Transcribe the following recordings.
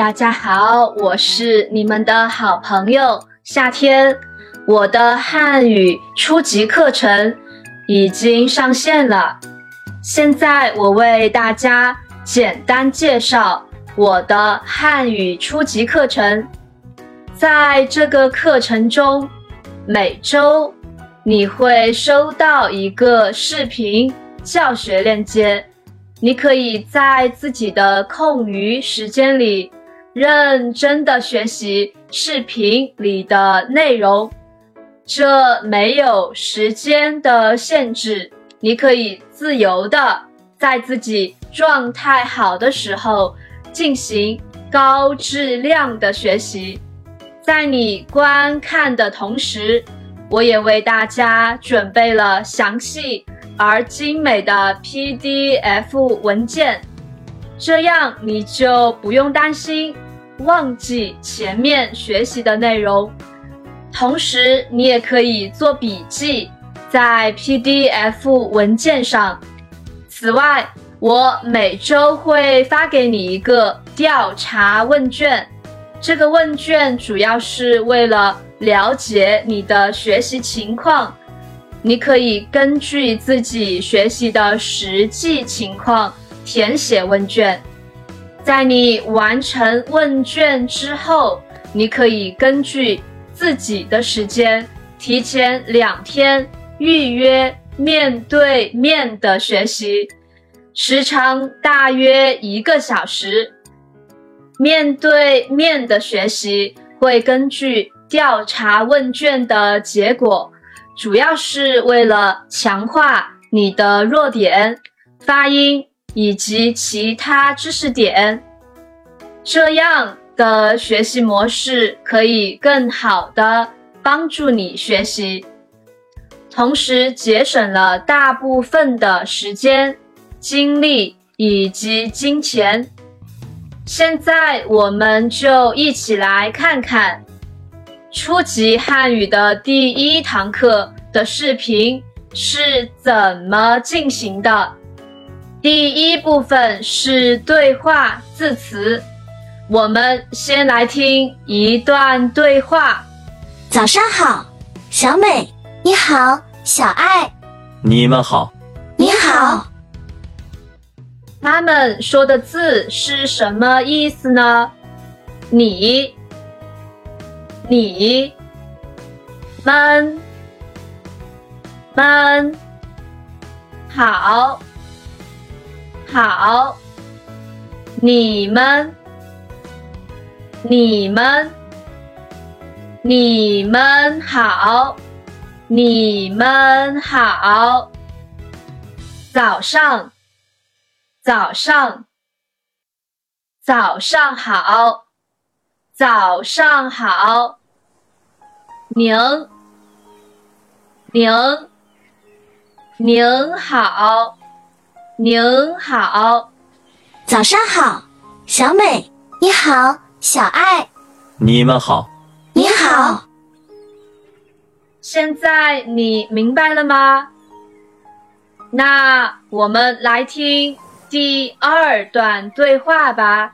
大家好，我是你们的好朋友夏天。我的汉语初级课程已经上线了，现在我为大家简单介绍我的汉语初级课程。在这个课程中，每周你会收到一个视频教学链接，你可以在自己的空余时间里认真的学习视频里的内容。这没有时间的限制，你可以自由的在自己状态好的时候进行高质量的学习。在你观看的同时，我也为大家准备了详细而精美的 PDF 文件，这样你就不用担心忘记前面学习的内容。同时，你也可以做笔记在 PDF 文件上。此外，我每周会发给你一个调查问卷，这个问卷主要是为了了解你的学习情况。你可以根据自己学习的实际情况填写问卷。在你完成问卷之后，你可以根据。自己的时间，提前两天预约面对面的学习，时长大约一个小时。面对面的学习会根据调查问卷的结果，主要是为了强化你的弱点、发音以及其他知识点，这样。的学习模式可以更好的帮助你学习，同时节省了大部分的时间、精力以及金钱。现在我们就一起来看看初级汉语的第一堂课的视频是怎么进行的。第一部分是对话字词。我们先来听一段对话。早上好，小美。你好，小爱。你们好。你好。他们说的字是什么意思呢？你、你、们、们，好，好，你们。你们，你们好，你们好。早上，早上，早上好，早上好。您，您，您好，您好。早上好，小美，你好。小爱，你们好。你好。现在你明白了吗？那我们来听第二段对话吧。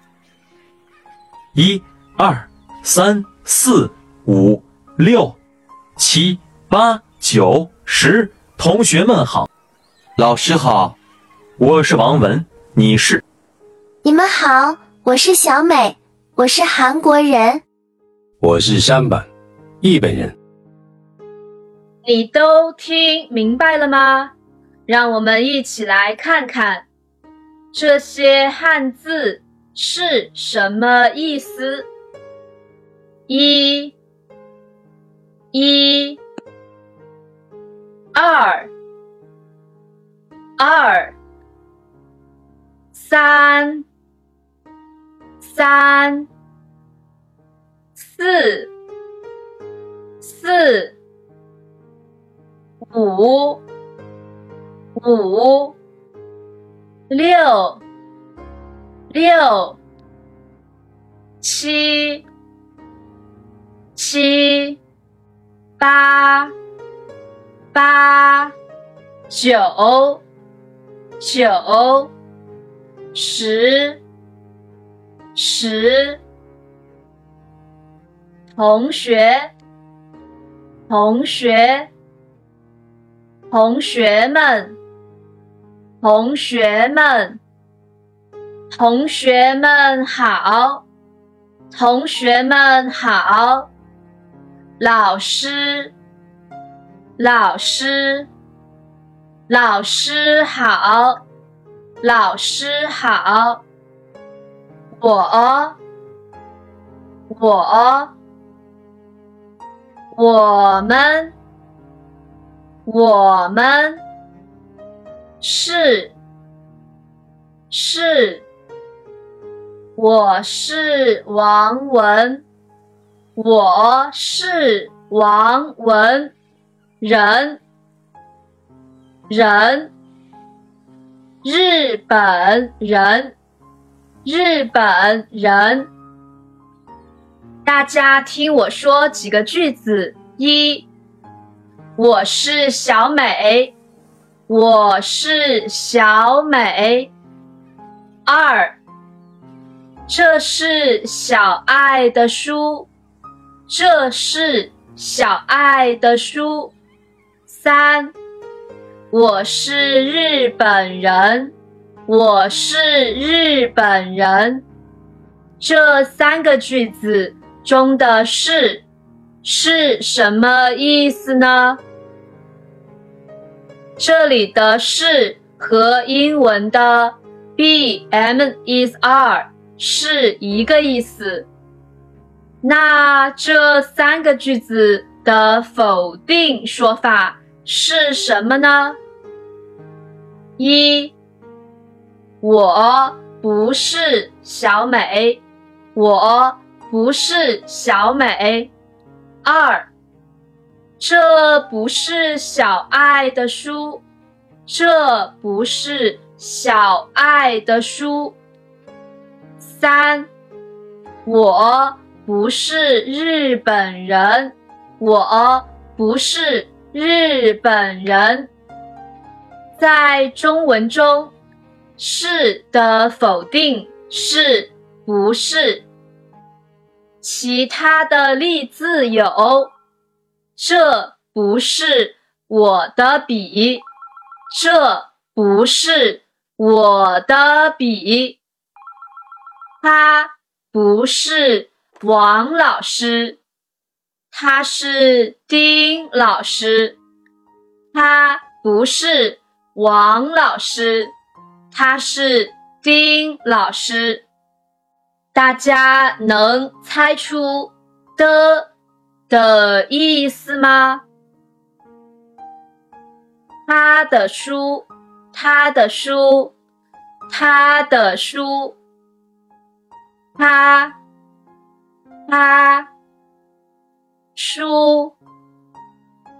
一、二、三、四、五、六、七、八、九、十，同学们好。老师好，我是王文，你是？你们好，我是小美。我是韩国人，我是山本，日本人。你都听明白了吗？让我们一起来看看这些汉字是什么意思。一、一、二、二、三。三、四、四、五、五、六、六、七、七、八、八、九、九、十。十同学，同学，同学们，同学们，同学们好，同学们好，老师，老师，老师好，老师好，我。我，我们，我们是是，我是王文，我是王文，人，人，日本人，日本人。大家听我说几个句子：一，我是小美，我是小美。二，这是小爱的书，这是小爱的书。三，我是日本人，我是日本人。这三个句子。中的是是什么意思呢？这里的是和英文的 BM is are 是一个意思。那这三个句子的否定说法是什么呢？一，我不是小美，我。不是小美。二，这不是小爱的书，这不是小爱的书。三，我不是日本人，我不是日本人。在中文中，是的否定是不是？其他的例字有：这不是我的笔，这不是我的笔。他不是王老师，他是丁老师。他不是王老师，他是丁老师。大家能猜出的的意思吗？他的书，他的书，他的书，他，他，书，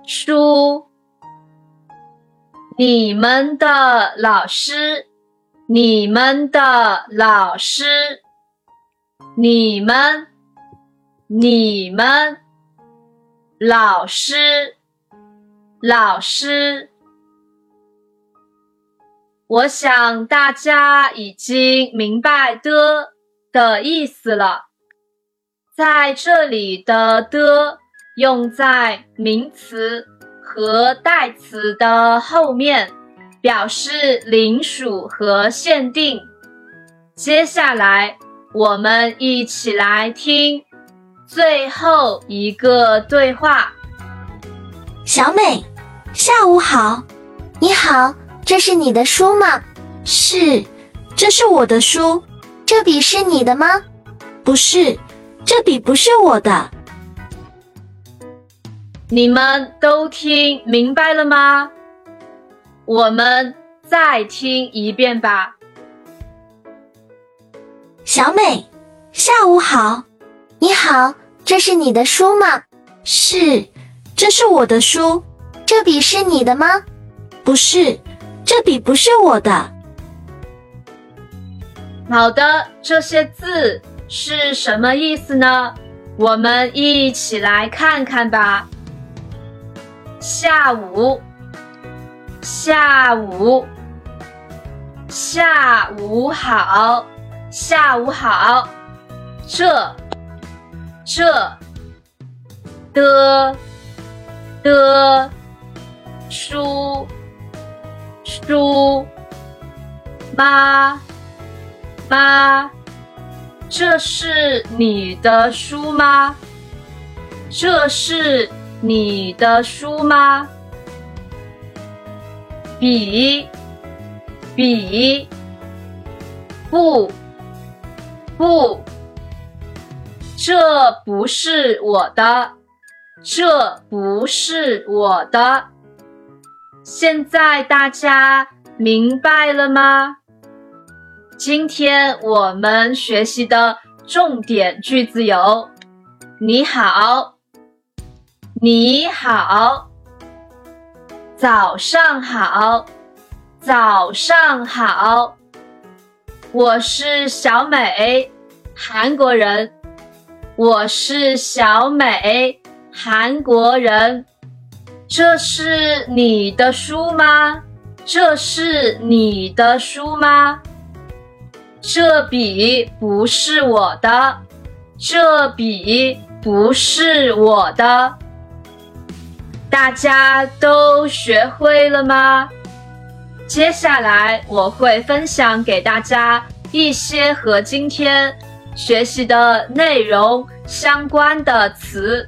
书，你们的老师，你们的老师。你们，你们，老师，老师，我想大家已经明白的的意思了。在这里的的用在名词和代词的后面，表示领属和限定。接下来。我们一起来听最后一个对话。小美，下午好。你好，这是你的书吗？是，这是我的书。这笔是你的吗？不是，这笔不是我的。你们都听明白了吗？我们再听一遍吧。小美，下午好。你好，这是你的书吗？是，这是我的书。这笔是你的吗？不是，这笔不是我的。好的，这些字是什么意思呢？我们一起来看看吧。下午，下午，下午好。下午好，这、这、的的书书妈妈，这是你的书吗？这是你的书吗？笔笔不不，这不是我的，这不是我的。现在大家明白了吗？今天我们学习的重点句子有：你好，你好，早上好，早上好。我是小美，韩国人。我是小美，韩国人。这是你的书吗？这是你的书吗？这笔不是我的，这笔不是我的。大家都学会了吗？接下来我会分享给大家一些和今天。学习的内容相关的词，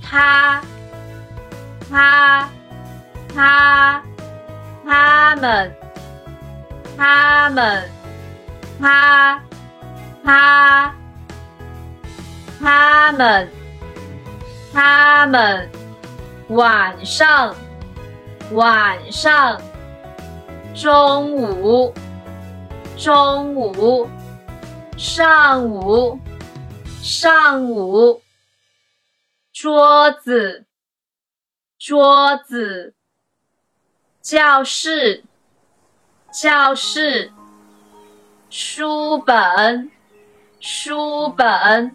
他、他、他、他们、他们、他、他、他们、他们，晚上、晚上、中午、中午。上午，上午，桌子，桌子，教室，教室，书本，书本，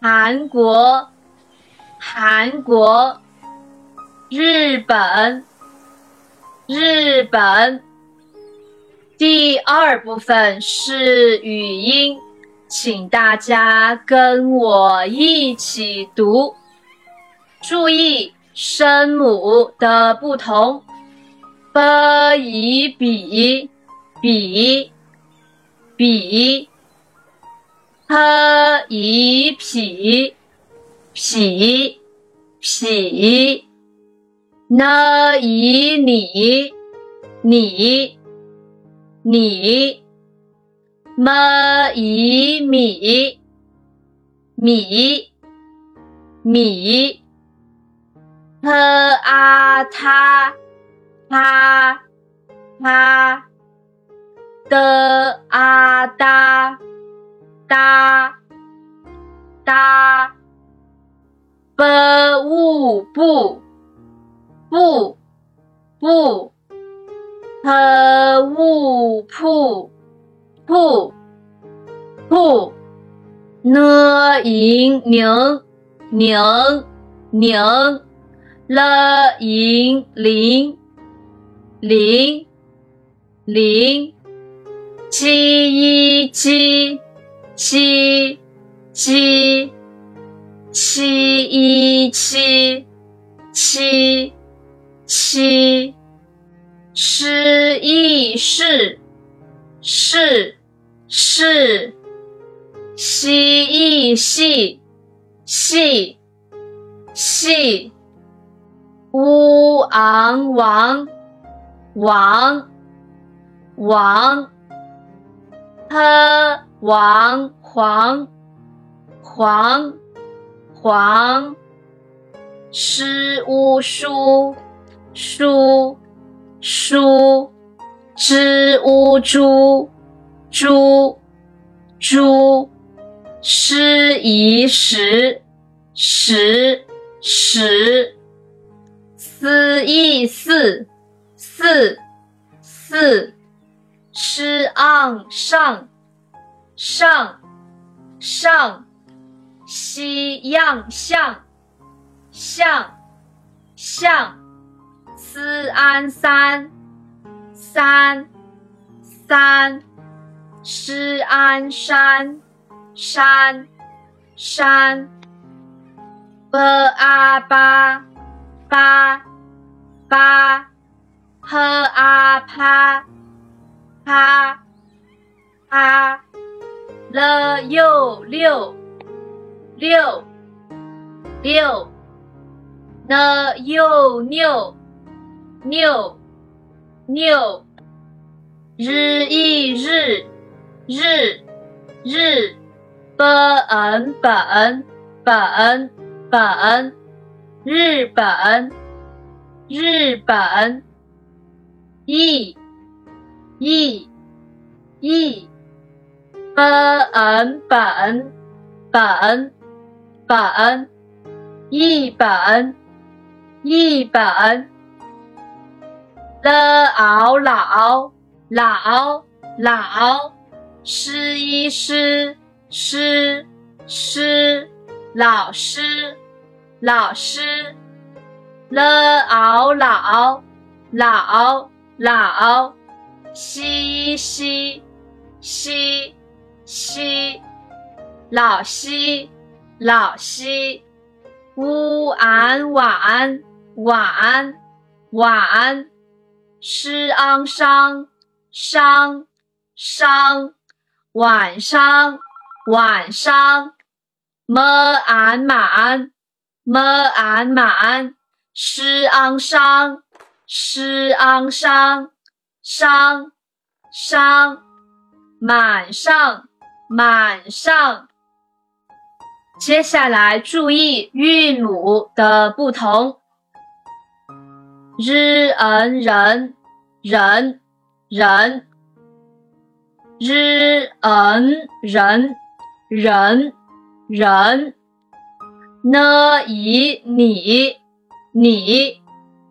韩国，韩国，日本，日本。第二部分是语音，请大家跟我一起读，注意声母的不同。b 以比比比，p 以匹匹匹，n 以你你。你，m i 米米米，p 啊他他他，d a 哒哒哒，b 物不不不。呵呜噗噗噗呢银宁宁宁了银零零零七一七七七七一七七七。诗意是是是，蜥蜴系系系，乌昂王王王，呵王黄黄黄，诗乌书书。书，知乌猪，猪，猪，诗宜时，时，时，思意四，四，四，诗昂上，上，上，xi ang 像像 san 三三三，sh an 山山山。ba 八八八，h a 趴趴 la 又六六六，n u 六六六，r 一日日日，b n 本本本，日本日本，e e e，本本本本，一本，一本。l a o 老，老，老，sh i sh sh sh 老师，老师。l a o 老，老，老，x i x i x i 老师。老西，乌安晚晚晚，诗昂商商商，晚上晚上，么安满么安满，诗昂商诗昂商。商商满上满上，接下来注意韵母的不同。日 n 人人人，日 n 人人人，呢以你你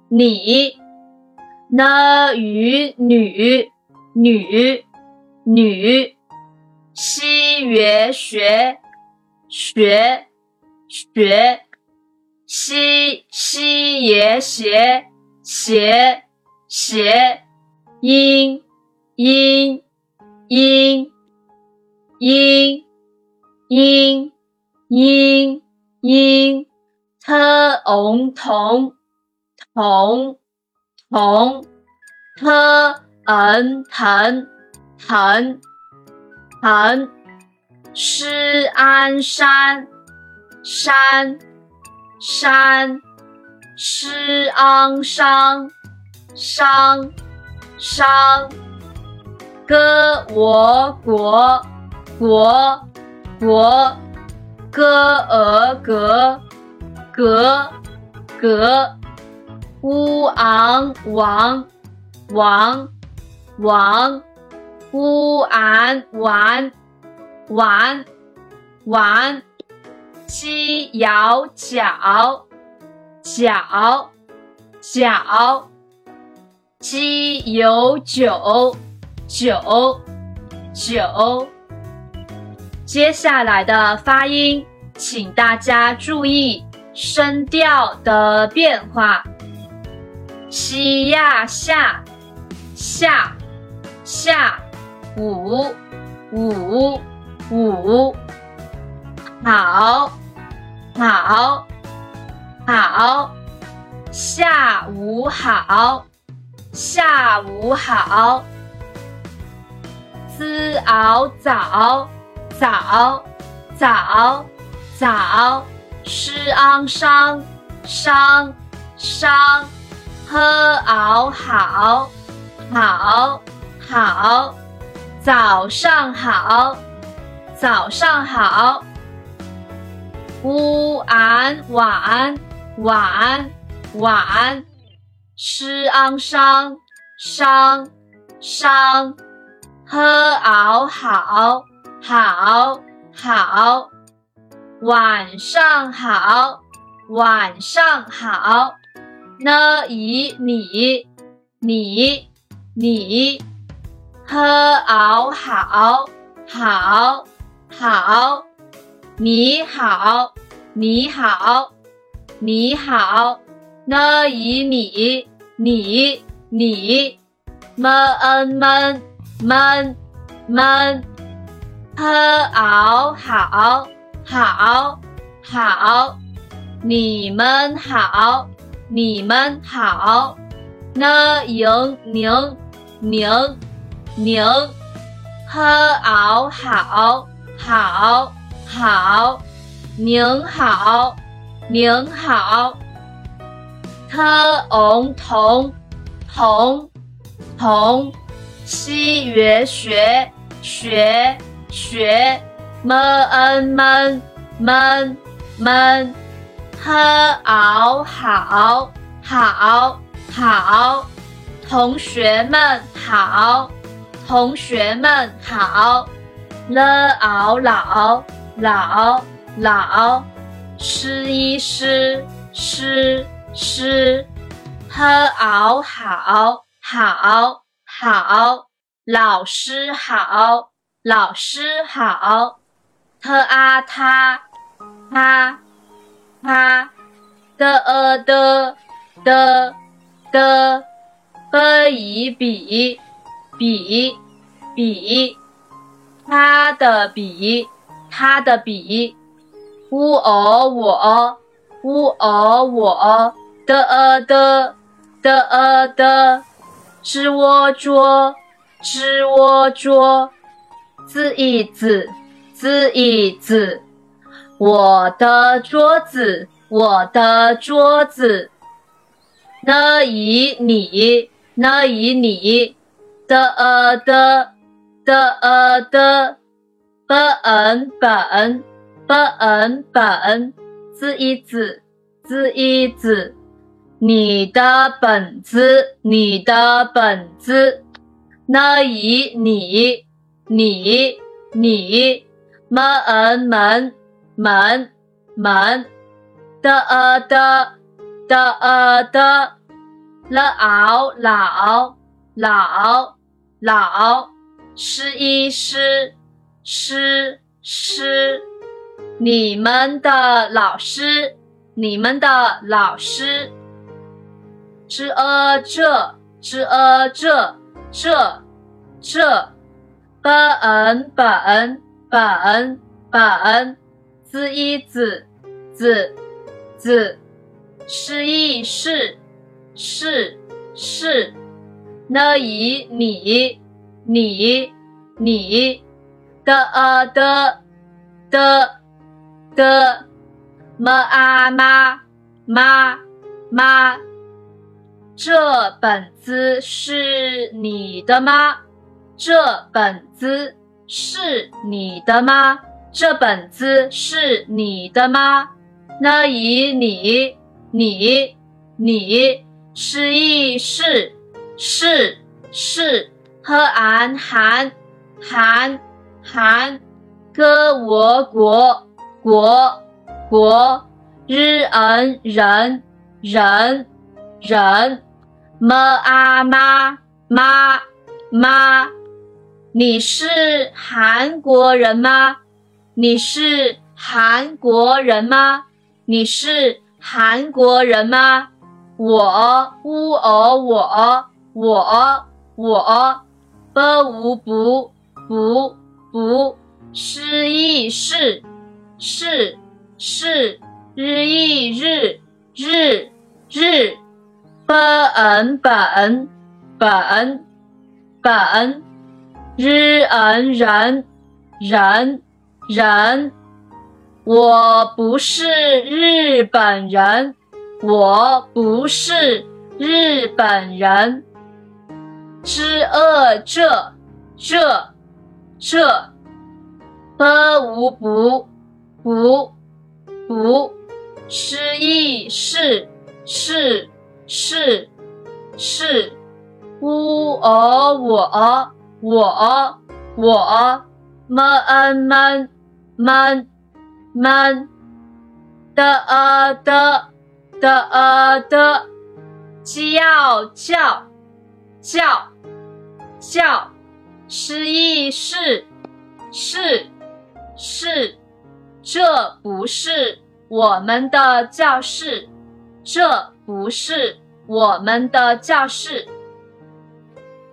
你。呢与女女女，西约学学学，西西也斜斜斜，音音音音音音音，特翁同同。同，t n 藤藤藤，Shi 安山山山，诗昂商商商，歌我国国国，歌俄格格格。乌昂王王王，乌安玩玩玩，鸡咬脚脚脚，鸡有九，九，九。接下来的发音，请大家注意声调的变化。西亚下下下五五五好好好下午好下午好滋熬早早早早诗昂商商商。喝熬好，好，好，早上好，早上好。午安，晚，晚，晚。吃昂商，商，商。喝熬好，好，好。晚上好，晚上好。呢以你你你，喝熬好好好，你好你好你好，呢以你你你，么恩闷闷闷，喝熬好好好，你们好，你们好。呢营宁宁宁，呵嗷好好好您好您好 t ong 同同同 xi yue 学学学 men men men men h ao 好好好同学们好同学们好了嗷老老老，诗一诗诗。诗，呵嗷好，好，好，老师好，老师好，特啊他，他，他，的呃的，的，的，不以比，比，比，他的笔，他的比，呜哦我，呜哦我。的呃的的呃的，知我桌，知我桌，子椅子，子椅子，我的桌子，我的桌子，那以你，那以你，的呃的 d e d b n 本 b n 本 z i z z i z 你的本子，你的本子 n i 你你你 m e n 门门门 d e d d e d l a o 老老老诗一诗诗诗，你们的老师，你们的老师。知呃这知呃这这这，本本本本，子一子子子，是一是是是，那以你你你，的呃的的的，么啊妈妈妈。这本子是你的吗？这本子是你的吗？这本子是你的吗？那以你你你是一是是是俺韩韩韩哥我国国国日恩人人人。么啊妈妈妈，你是韩国人吗？你是韩国人吗？你是韩国人吗？我乌哦我我我，b 无不不不，是意是是是日意日日日。本本本本，日 n 人人人，我不是日本人，我不是日本人。知恶这这这，，b 无不不不，失意是是。是是，呜哦我我我，闷闷闷闷，的呃的的呃的，叫叫叫叫，失意是是是，这不是我们的教室，这不是。我们的教室。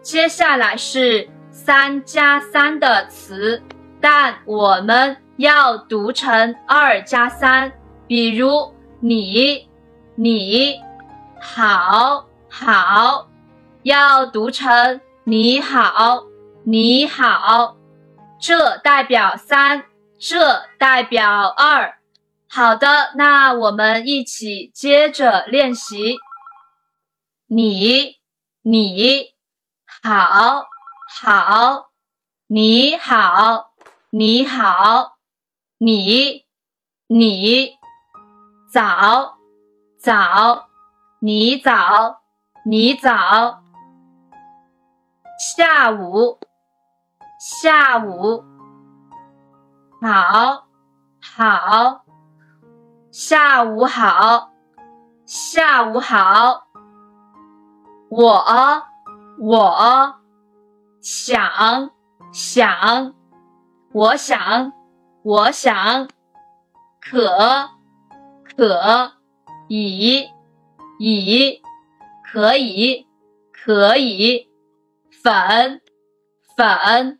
接下来是三加三的词，但我们要读成二加三。比如你，你，好，好，要读成你好，你好。这代表三，这代表二。好的，那我们一起接着练习。你，你，好，好，你好，你好，你，你，早，早，你早，你早，下午，下午，好，好。下午好，下午好。我我想想，我想我想，可可以以可以可以，粉粉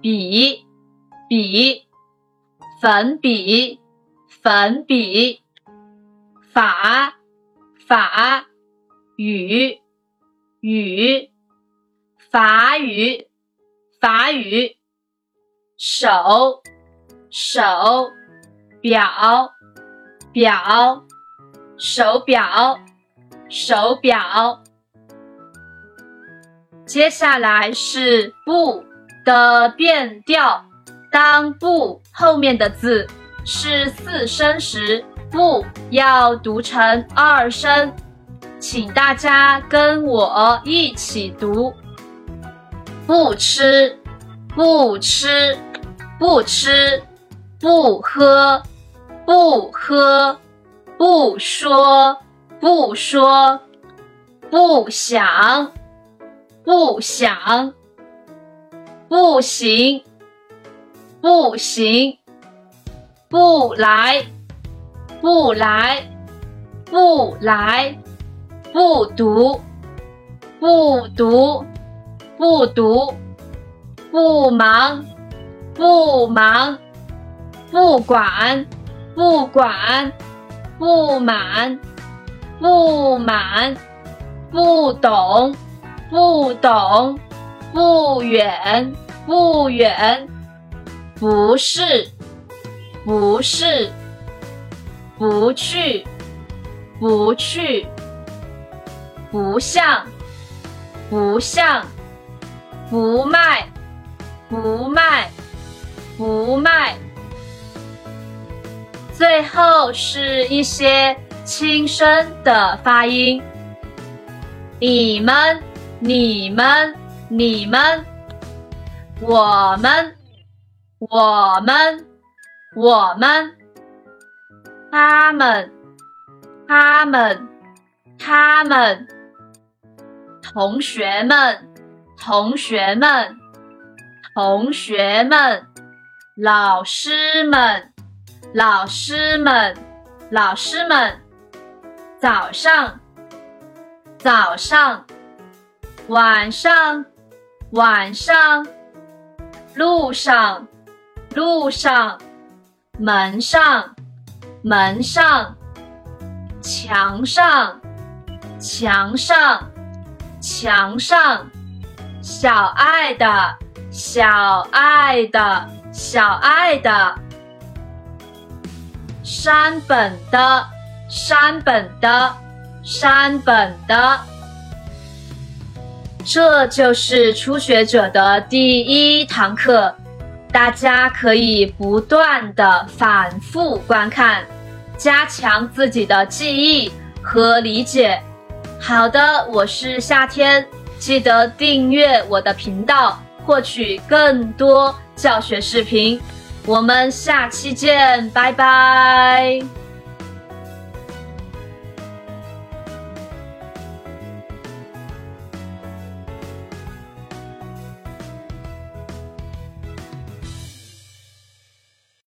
笔笔粉笔。粉笔，法法语语法语法语，手手表表手表手表。接下来是不的变调，当不后面的字。是四声时，不要读成二声，请大家跟我一起读：不吃，不吃，不吃，不喝，不喝，不说，不说，不想，不想，不行，不行。不来，不来，不来，不读，不读，不读，不忙，不忙，不管，不管，不满，不满，不懂，不懂，不远，不远，不是。不是，不去，不去，不像，不像，不卖，不卖，不卖。最后是一些轻声的发音，你们，你们，你们，我们，我们。我们，他们，他们，他们，同学们，同学们，同学们，老师们，老师们，老师们，早上，早上，晚上，晚上，路上，路上。门上，门上，墙上，墙上，墙上，小爱的，小爱的，小爱的，山本的，山本的，山本的，这就是初学者的第一堂课。大家可以不断的反复观看，加强自己的记忆和理解。好的，我是夏天，记得订阅我的频道，获取更多教学视频。我们下期见，拜拜。